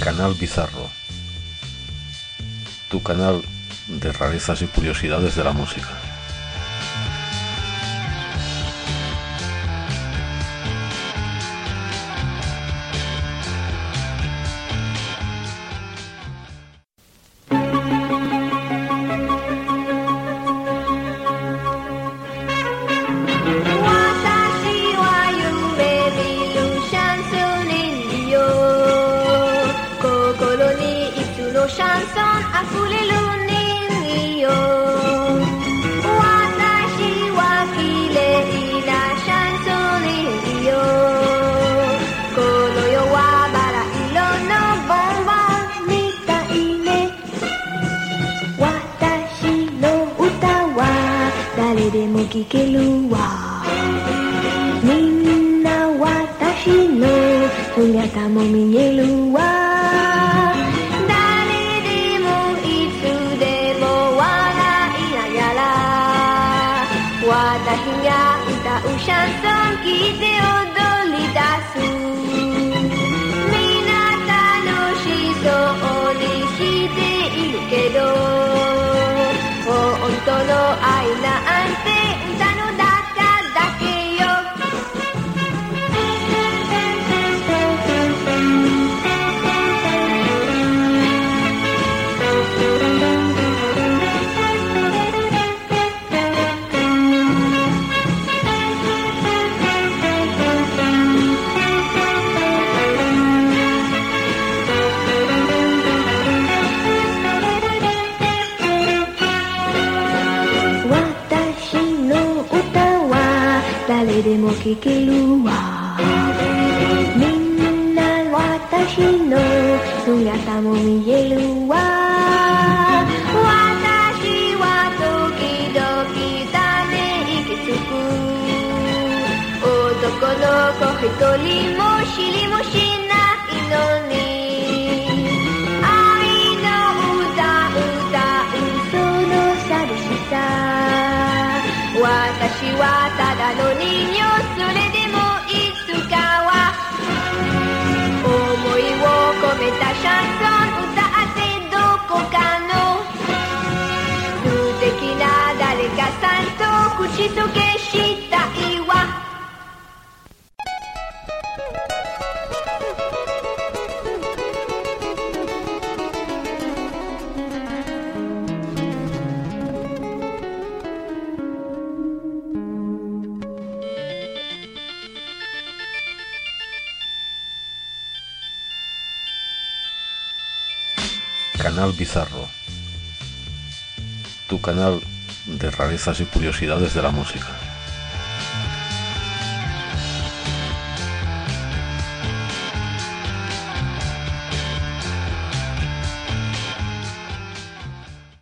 Canal Bizarro, tu canal de rarezas y curiosidades de la música. Morrison a foulé le nio. Watashi wa kirei na chansone yo. Kono yo wa barailo no bomba mitai ne. Watashi no uta wa dare demo kikeru wa. Minna watashi no 姿も見えるわが歌うシャンソンいて踊り出す。みんな楽しそうにしているけど本当の愛な誰でも聞けるわみんな私の姿も見えるわ私は時々だね息つく男の子一人も知りもしない私はただの人形それでもいつかは思いを込めたシャンソン歌ってどこかの素敵な誰かさんと口溶け Canal Bizarro, tu canal de rarezas y curiosidades de la música.